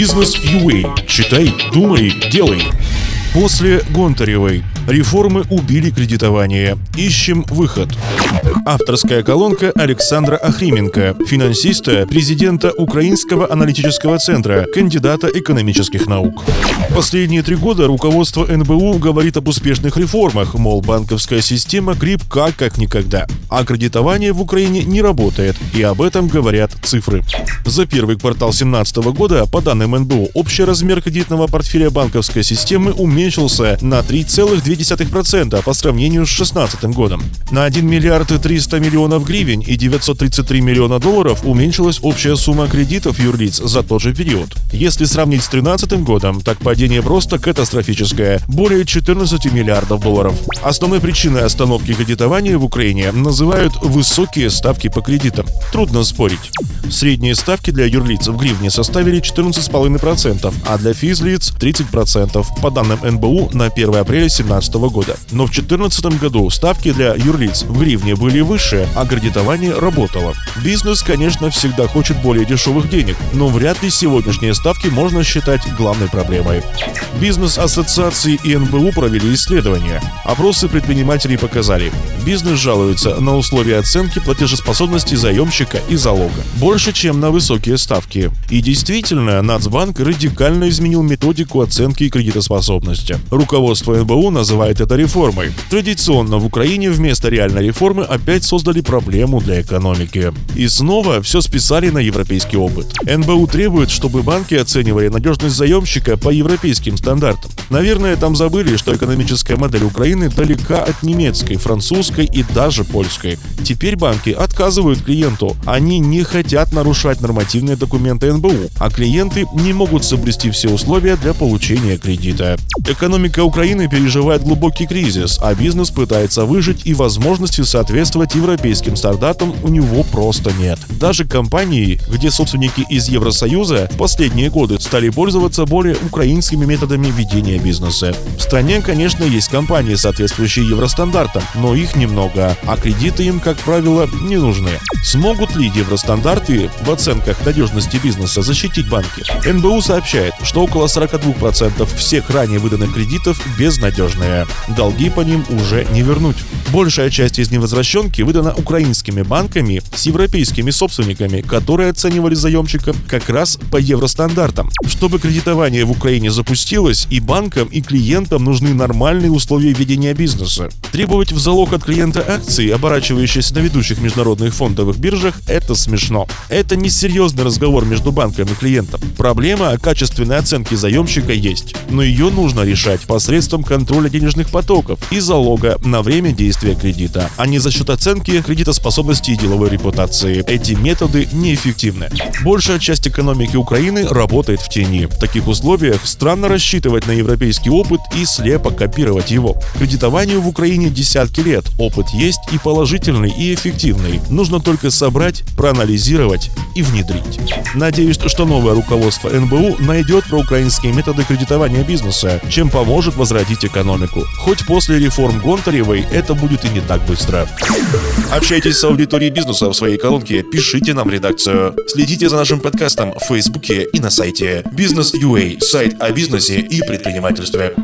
Бизнес UA. Читай, думай, делай. После Гонтаревой. Реформы убили кредитование. Ищем выход. Авторская колонка Александра Ахрименко, финансиста, президента Украинского аналитического центра, кандидата экономических наук. Последние три года руководство НБУ говорит об успешных реформах, мол, банковская система крепка как никогда. А кредитование в Украине не работает, и об этом говорят цифры. За первый квартал 2017 года, по данным НБУ, общий размер кредитного портфеля банковской системы уменьшился на 3,2% по сравнению с 2016 годом. На 1 миллиард 300 миллионов гривен и 933 миллиона долларов уменьшилась общая сумма кредитов юрлиц за тот же период. Если сравнить с 2013 годом, так падение просто катастрофическое – более 14 миллиардов долларов. Основной причиной остановки кредитования в Украине называют высокие ставки по кредитам. Трудно спорить. Средние ставки для юрлиц в гривне составили 14,5%, а для физлиц 30%, по данным НБУ на 1 апреля 2017 года. Но в 2014 году ставки для юрлиц в гривне были выше, а кредитование работало. Бизнес, конечно, всегда хочет более дешевых денег, но вряд ли сегодняшние ставки можно считать главной проблемой. Бизнес-ассоциации и НБУ провели исследования. Опросы предпринимателей показали, бизнес жалуется на условия оценки платежеспособности заемщика и залога. Больше, чем на высокие ставки. И действительно, Нацбанк радикально изменил методику оценки кредитоспособности. Руководство НБУ называет это реформой. Традиционно в Украине вместо реальной реформы опять создали проблему для экономики. И снова все списали на европейский опыт. НБУ требует, чтобы банки оценивали надежность заемщика по европейским стандартам. Наверное, там забыли, что экономическая модель Украины далека от немецкой, французской и даже польской. Теперь банки отказывают клиенту. Они не хотят нарушать нормативные документы НБУ, а клиенты не могут соблюсти все условия для получения кредита. Экономика Украины переживает глубокий кризис, а бизнес пытается выжить и возможности соответствовать европейским стандартам у него просто нет. Даже компании, где собственники из Евросоюза в последние годы стали пользоваться более украинскими методами ведения бизнеса. В стране, конечно, есть компании, соответствующие евростандартам, но их немного, а кредиты им, как правило, не нужны. Смогут ли евростандарты в оценках надежности бизнеса защитить банки? НБУ сообщает, что около 42% всех ранее выданных кредитов безнадежные. Долги по ним уже не вернуть. Большая часть из невозвращенки выдана украинскими банками с европейскими собственниками, которые оценивали заемщиков как раз по евростандартам. Чтобы кредитование в Украине запустилось, и банкам, и клиентам нужны нормальные условия ведения бизнеса. Требовать в залог от клиента акции, оборачивающиеся на ведущих международных фондовых биржах, это смешно. Это не серьезный разговор между банком и клиентом. Проблема качественной оценки заемщика есть, но ее нужно решать посредством контроля денежных потоков и залога на время действия кредита, а не за счет оценки кредитоспособности и деловой репутации. Эти методы неэффективны. Большая часть экономики Украины работает в тени. В таких условиях странно рассчитывать на европейский опыт и слепо копировать его. Кредитованию в Украине десятки лет. Опыт есть и положительный, и эффективный. Нужно только собрать, проанализировать и внедрить. Надеюсь, что новое руководство НБУ найдет проукраинские методы кредитования бизнеса, чем поможет возродить экономику. Хоть после реформ Гонтаревой это будет и не так быстро. Общайтесь с аудиторией бизнеса в своей колонке, пишите нам редакцию. Следите за нашим подкастом в Фейсбуке и на сайте Бизнес.ua, сайт о бизнесе и предпринимательстве.